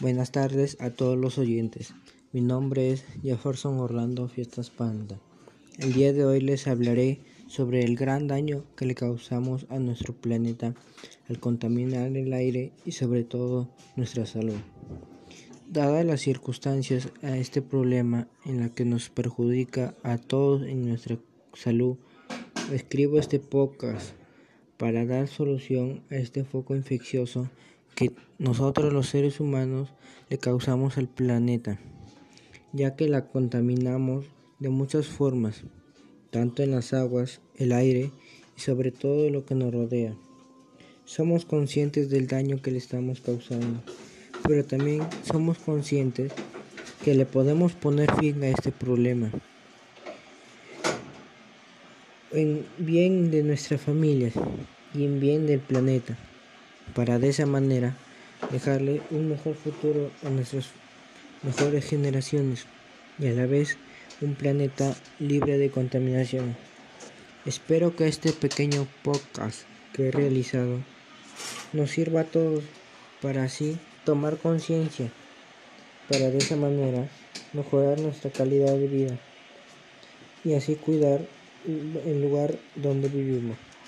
Buenas tardes a todos los oyentes. Mi nombre es Jefferson Orlando Fiestas Panda. El día de hoy les hablaré sobre el gran daño que le causamos a nuestro planeta al contaminar el aire y sobre todo nuestra salud. Dadas las circunstancias a este problema en la que nos perjudica a todos en nuestra salud, escribo este podcast para dar solución a este foco infeccioso que nosotros los seres humanos le causamos al planeta, ya que la contaminamos de muchas formas, tanto en las aguas, el aire y sobre todo lo que nos rodea. Somos conscientes del daño que le estamos causando, pero también somos conscientes que le podemos poner fin a este problema en bien de nuestra familia y en bien del planeta para de esa manera dejarle un mejor futuro a nuestras mejores generaciones y a la vez un planeta libre de contaminación. Espero que este pequeño podcast que he realizado nos sirva a todos para así tomar conciencia, para de esa manera mejorar nuestra calidad de vida y así cuidar el lugar donde vivimos.